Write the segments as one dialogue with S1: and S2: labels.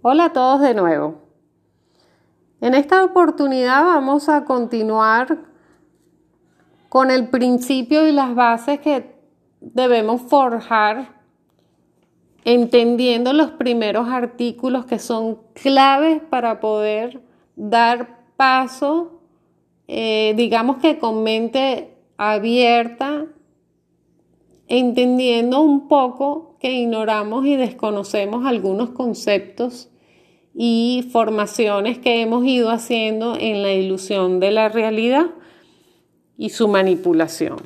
S1: Hola a todos de nuevo. En esta oportunidad vamos a continuar con el principio y las bases que debemos forjar entendiendo los primeros artículos que son claves para poder dar paso, eh, digamos que con mente abierta, entendiendo un poco que ignoramos y desconocemos algunos conceptos y formaciones que hemos ido haciendo en la ilusión de la realidad y su manipulación.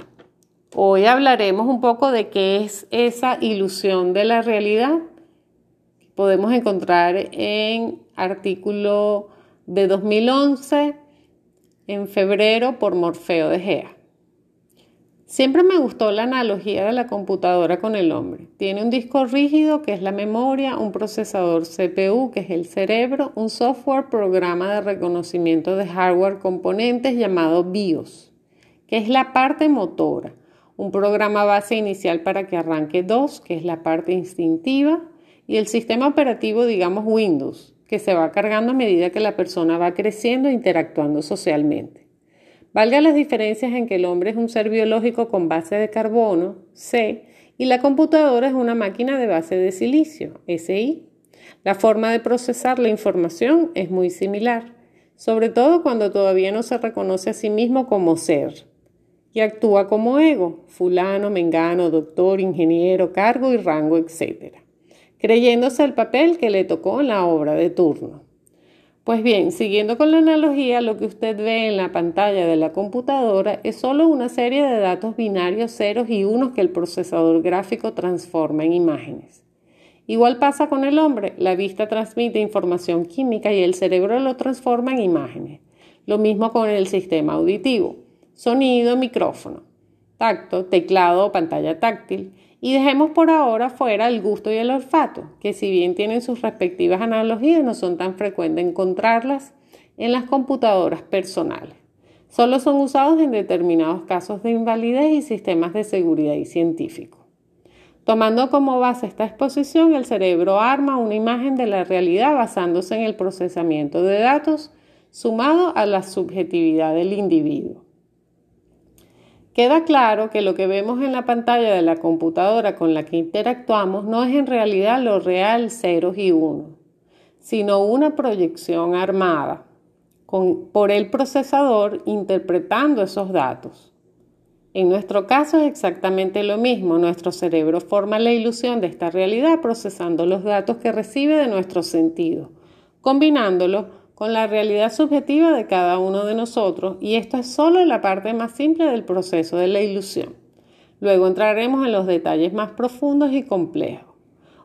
S1: Hoy hablaremos un poco de qué es esa ilusión de la realidad. Podemos encontrar en artículo de 2011 en febrero por Morfeo de Gea. Siempre me gustó la analogía de la computadora con el hombre. Tiene un disco rígido que es la memoria, un procesador CPU que es el cerebro, un software programa de reconocimiento de hardware componentes llamado BIOS, que es la parte motora, un programa base inicial para que arranque DOS, que es la parte instintiva, y el sistema operativo, digamos Windows, que se va cargando a medida que la persona va creciendo e interactuando socialmente. Valga las diferencias en que el hombre es un ser biológico con base de carbono, C, y la computadora es una máquina de base de silicio, SI. La forma de procesar la información es muy similar, sobre todo cuando todavía no se reconoce a sí mismo como ser y actúa como ego, fulano, mengano, doctor, ingeniero, cargo y rango, etc., creyéndose el papel que le tocó en la obra de turno. Pues bien, siguiendo con la analogía, lo que usted ve en la pantalla de la computadora es solo una serie de datos binarios ceros y unos que el procesador gráfico transforma en imágenes. Igual pasa con el hombre, la vista transmite información química y el cerebro lo transforma en imágenes. Lo mismo con el sistema auditivo, sonido, micrófono, tacto, teclado o pantalla táctil. Y dejemos por ahora fuera el gusto y el olfato, que si bien tienen sus respectivas analogías, no son tan frecuentes encontrarlas en las computadoras personales. Solo son usados en determinados casos de invalidez y sistemas de seguridad y científico. Tomando como base esta exposición, el cerebro arma una imagen de la realidad basándose en el procesamiento de datos sumado a la subjetividad del individuo. Queda claro que lo que vemos en la pantalla de la computadora con la que interactuamos no es en realidad lo real ceros y uno, sino una proyección armada por el procesador interpretando esos datos. En nuestro caso es exactamente lo mismo. Nuestro cerebro forma la ilusión de esta realidad procesando los datos que recibe de nuestros sentidos, combinándolos con la realidad subjetiva de cada uno de nosotros y esto es solo la parte más simple del proceso de la ilusión. Luego entraremos en los detalles más profundos y complejos.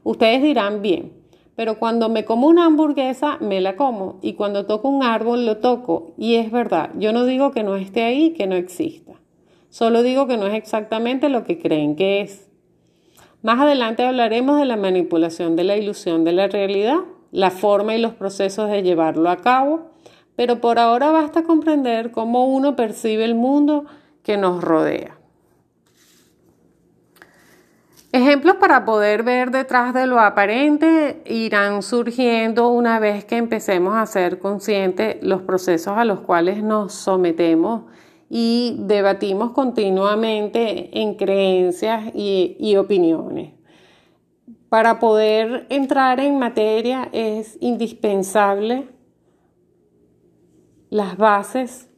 S1: Ustedes dirán bien, pero cuando me como una hamburguesa, me la como y cuando toco un árbol, lo toco y es verdad, yo no digo que no esté ahí, que no exista. Solo digo que no es exactamente lo que creen que es. Más adelante hablaremos de la manipulación de la ilusión de la realidad la forma y los procesos de llevarlo a cabo, pero por ahora basta comprender cómo uno percibe el mundo que nos rodea. Ejemplos para poder ver detrás de lo aparente irán surgiendo una vez que empecemos a ser conscientes los procesos a los cuales nos sometemos y debatimos continuamente en creencias y, y opiniones. Para poder entrar en materia es indispensable las bases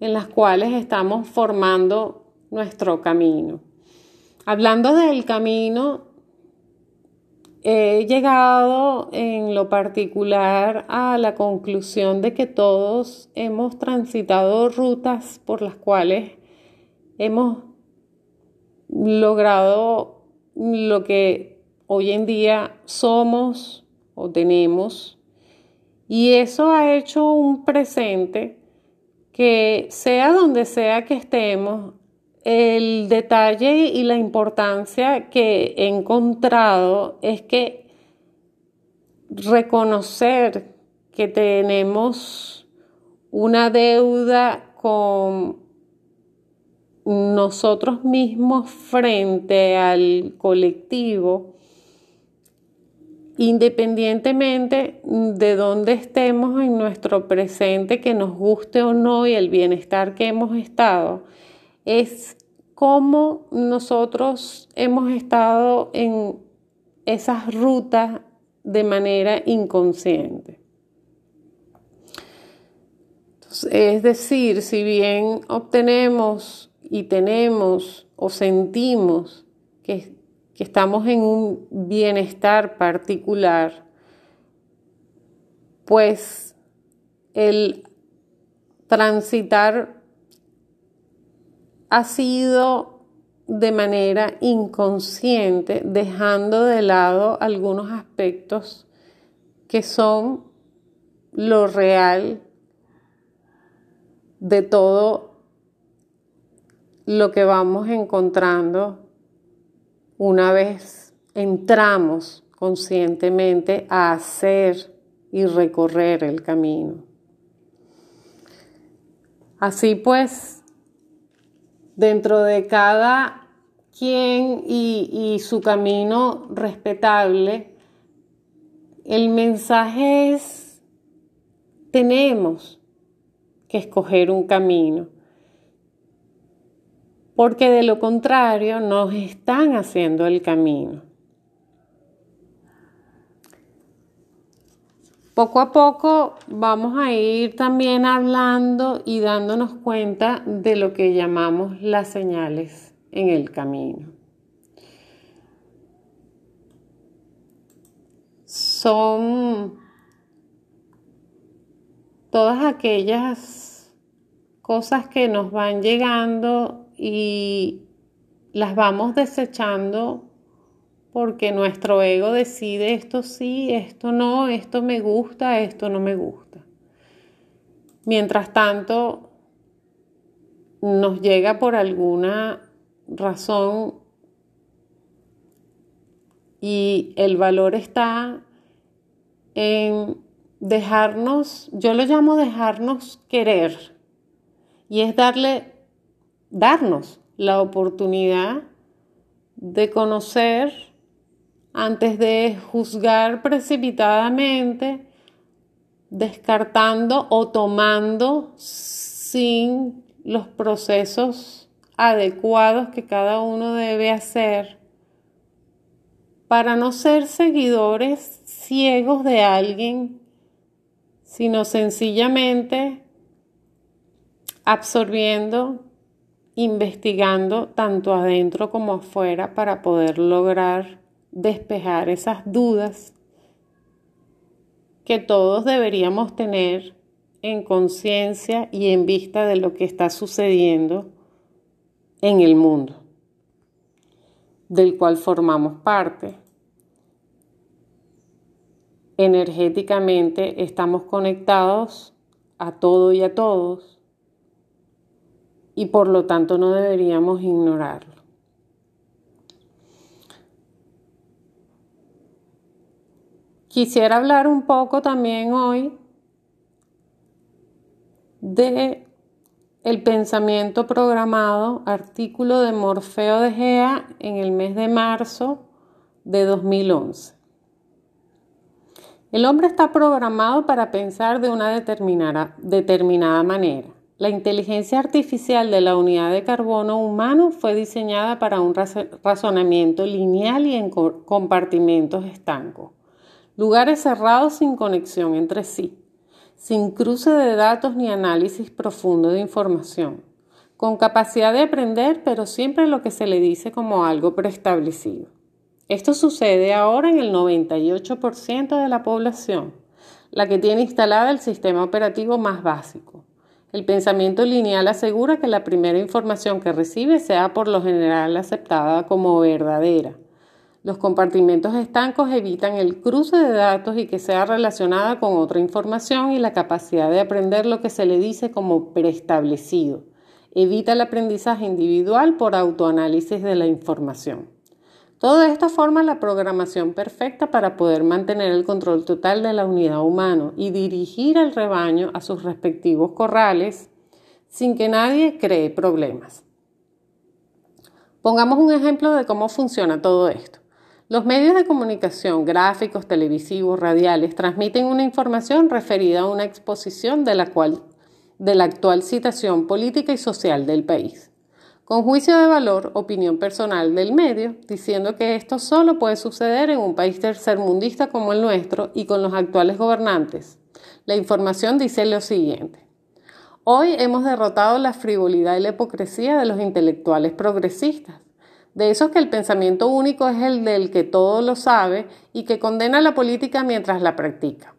S1: en las cuales estamos formando nuestro camino. Hablando del camino, he llegado en lo particular a la conclusión de que todos hemos transitado rutas por las cuales hemos logrado lo que hoy en día somos o tenemos. Y eso ha hecho un presente que sea donde sea que estemos, el detalle y la importancia que he encontrado es que reconocer que tenemos una deuda con nosotros mismos frente al colectivo independientemente de dónde estemos en nuestro presente, que nos guste o no y el bienestar que hemos estado, es cómo nosotros hemos estado en esas rutas de manera inconsciente. es decir, si bien obtenemos y tenemos o sentimos que que estamos en un bienestar particular, pues el transitar ha sido de manera inconsciente, dejando de lado algunos aspectos que son lo real de todo lo que vamos encontrando una vez entramos conscientemente a hacer y recorrer el camino. Así pues, dentro de cada quien y, su camino respetable, el mensaje es, tenemos que escoger un camino porque de lo contrario nos están haciendo el camino. Poco a poco vamos a ir también hablando y dándonos cuenta de lo que llamamos las señales en el camino. Son todas aquellas cosas que nos van llegando y las vamos desechando porque nuestro ego decide esto sí, esto no, esto me gusta, esto no me gusta. Mientras tanto, nos llega por alguna razón y el valor está en dejarnos, yo lo llamo dejarnos querer, y es darle darnos la oportunidad de conocer antes de juzgar precipitadamente, descartando o tomando sin los procesos adecuados que cada uno debe hacer para no ser seguidores ciegos de alguien, sino sencillamente absorbiendo investigando tanto adentro como afuera para poder lograr despejar esas dudas que todos deberíamos tener en conciencia y en vista de lo que está sucediendo en el mundo, del cual formamos parte. Energéticamente estamos conectados a todo y a todos y por lo tanto no deberíamos ignorarlo. Quisiera hablar un poco también hoy de el pensamiento programado, artículo de Morfeo de Gea en el mes de marzo de 2011. El hombre está programado para pensar de una determinada, determinada manera. La inteligencia artificial de la unidad de carbono humano fue diseñada para un razonamiento lineal y en compartimentos estancos, lugares cerrados sin conexión entre sí, sin cruce de datos ni análisis profundo de información, con capacidad de aprender, pero siempre lo que se le dice como algo preestablecido. Esto sucede ahora en el 98% de la población, la que tiene instalada el sistema operativo más básico el pensamiento lineal asegura que la primera información que recibe sea por lo general aceptada como verdadera. Los compartimentos estancos evitan el cruce de datos y que sea relacionada con otra información y la capacidad de aprender lo que se le dice como preestablecido. Evita el aprendizaje individual por autoanálisis de la información. Todo esto forma la programación perfecta para poder mantener el control total de la unidad humana y dirigir al rebaño a sus respectivos corrales sin que nadie cree problemas. Pongamos un ejemplo de cómo funciona todo esto. Los medios de comunicación, gráficos, televisivos, radiales, transmiten una información referida a una exposición de la, cual, de la actual situación política y social del país. Con juicio de valor, opinión personal del medio, diciendo que esto solo puede suceder en un país tercermundista como el nuestro y con los actuales gobernantes. La información dice lo siguiente. Hoy hemos derrotado la frivolidad y la hipocresía de los intelectuales progresistas de esos que el pensamiento único es el del que todo lo sabe y que condena la política mientras la practica.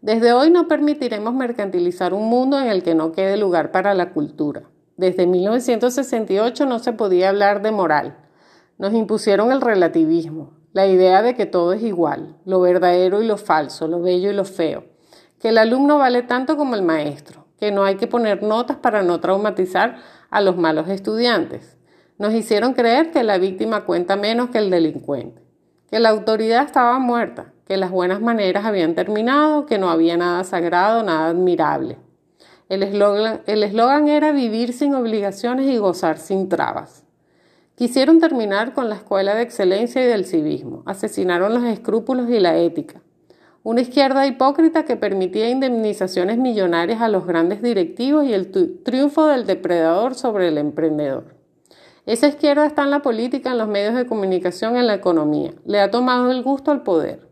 S1: Desde hoy no permitiremos mercantilizar un mundo en el que no quede lugar para la cultura. Desde 1968 no se podía hablar de moral. Nos impusieron el relativismo, la idea de que todo es igual, lo verdadero y lo falso, lo bello y lo feo, que el alumno vale tanto como el maestro, que no hay que poner notas para no traumatizar a los malos estudiantes, nos hicieron creer que la víctima cuenta menos que el delincuente, que la autoridad estaba muerta, que las buenas maneras habían terminado, que no había nada sagrado, nada admirable. El eslogan era vivir sin obligaciones y gozar sin trabas. Quisieron terminar con la escuela de excelencia y del civismo, asesinaron los escrúpulos y la ética. Una izquierda hipócrita que permitía indemnizaciones millonarias a los grandes directivos y el triunfo del depredador sobre el emprendedor. Esa izquierda está en la política, en los medios de comunicación, en la economía. Le ha tomado el gusto al poder.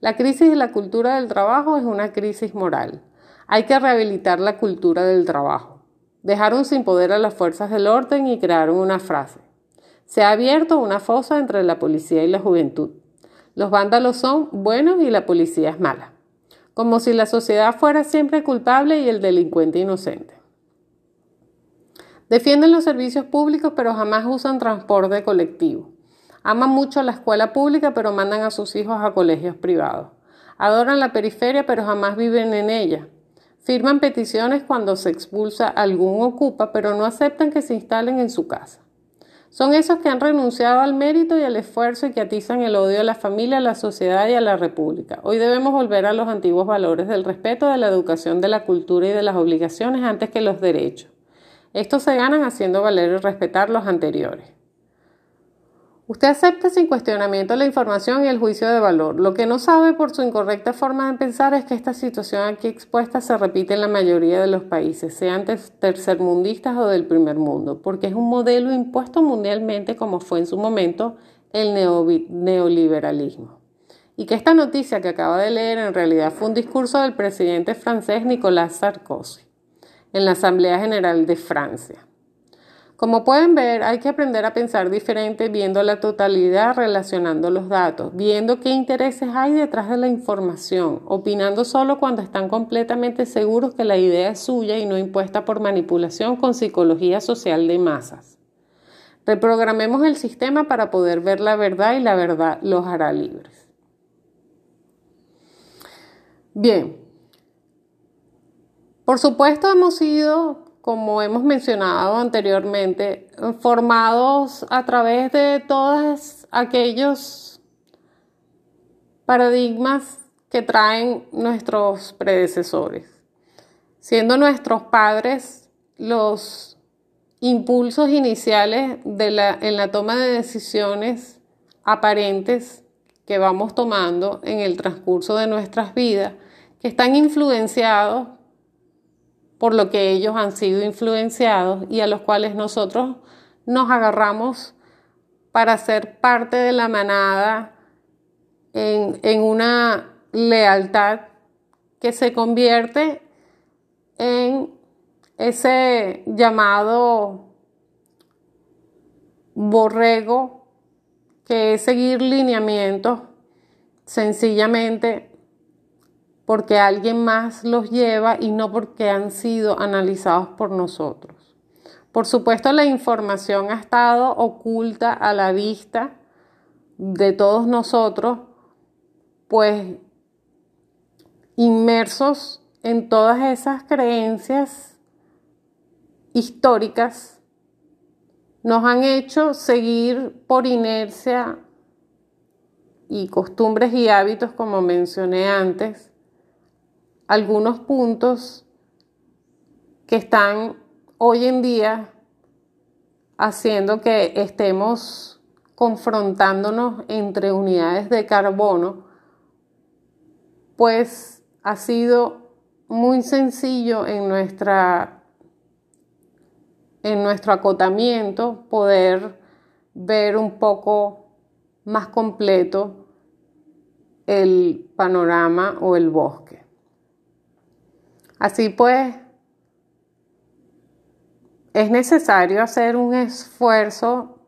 S1: La crisis de la cultura del trabajo es una crisis moral. Hay que rehabilitar la cultura del trabajo. Dejaron sin poder a las fuerzas del orden y crearon una frase. Se ha abierto una fosa entre la policía y la juventud. Los vándalos son buenos y la policía es mala. Como si la sociedad fuera siempre culpable y el delincuente inocente. Defienden los servicios públicos pero jamás usan transporte colectivo. Aman mucho la escuela pública pero mandan a sus hijos a colegios privados. Adoran la periferia pero jamás viven en ella. Firman peticiones cuando se expulsa algún ocupa pero no aceptan que se instalen en su casa. Son esos que han renunciado al mérito y al esfuerzo y que atizan el odio a la familia, a la sociedad y a la república. Hoy debemos volver a los antiguos valores del respeto, de la educación, de la cultura y de las obligaciones antes que los derechos. Estos se ganan haciendo valer y respetar los anteriores. Usted acepta sin cuestionamiento la información y el juicio de valor. Lo que no sabe por su incorrecta forma de pensar es que esta situación aquí expuesta se repite en la mayoría de los países, sean tercermundistas o del primer mundo, porque es un modelo impuesto mundialmente como fue en su momento el neoliberalismo. Y que esta noticia que acaba de leer en realidad fue un discurso del presidente francés Nicolas Sarkozy en la Asamblea General de Francia. Como pueden ver, hay que aprender a pensar diferente viendo la totalidad, relacionando los datos, viendo qué intereses hay detrás de la información, opinando solo cuando están completamente seguros que la idea es suya y no impuesta por manipulación con psicología social de masas. Reprogramemos el sistema para poder ver la verdad y la verdad los hará libres. Bien, por supuesto, hemos sido, como hemos mencionado anteriormente, formados a través de todos aquellos paradigmas que traen nuestros predecesores, siendo nuestros padres los impulsos iniciales de la, en la toma de decisiones aparentes que vamos tomando en el transcurso de nuestras vidas, que están influenciados por lo que ellos han sido influenciados y a los cuales nosotros nos agarramos para ser parte de la manada en, una lealtad que se convierte en ese llamado borrego que es seguir lineamientos sencillamente porque alguien más los lleva y no porque han sido analizados por nosotros. Por supuesto, la información ha estado oculta a la vista de todos nosotros, pues inmersos en todas esas creencias históricas, nos han hecho seguir por inercia y costumbres y hábitos, como mencioné antes, algunos puntos que están hoy en día haciendo que estemos confrontándonos entre unidades de carbono, pues ha sido muy sencillo en, nuestra, en nuestro acotamiento poder ver un poco más completo el panorama o el bosque. Así pues, es necesario hacer un esfuerzo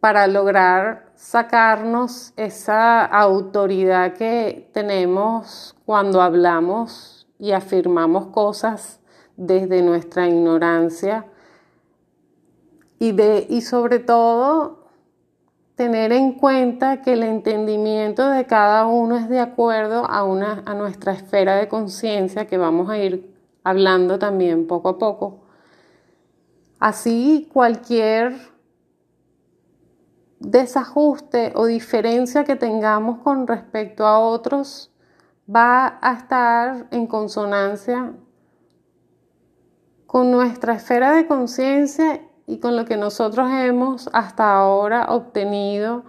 S1: para lograr sacarnos esa autoridad que tenemos cuando hablamos y afirmamos cosas desde nuestra ignorancia. Y, de, y sobre todo tener en cuenta que el entendimiento de cada uno es de acuerdo a, una, a nuestra esfera de conciencia que vamos a ir hablando también poco a poco. Así cualquier desajuste o diferencia que tengamos con respecto a otros va a estar en consonancia con nuestra esfera de conciencia y con lo que nosotros hemos hasta ahora obtenido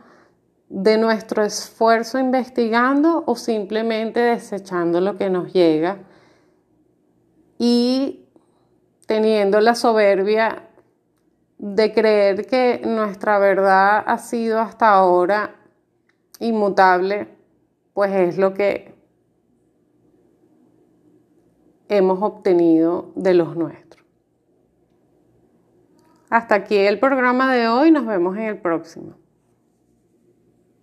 S1: de nuestro esfuerzo investigando o simplemente desechando lo que nos llega y teniendo la soberbia de creer que nuestra verdad ha sido hasta ahora inmutable, pues es lo que hemos obtenido de los nuestros. Hasta aquí el programa de hoy, nos vemos en el próximo.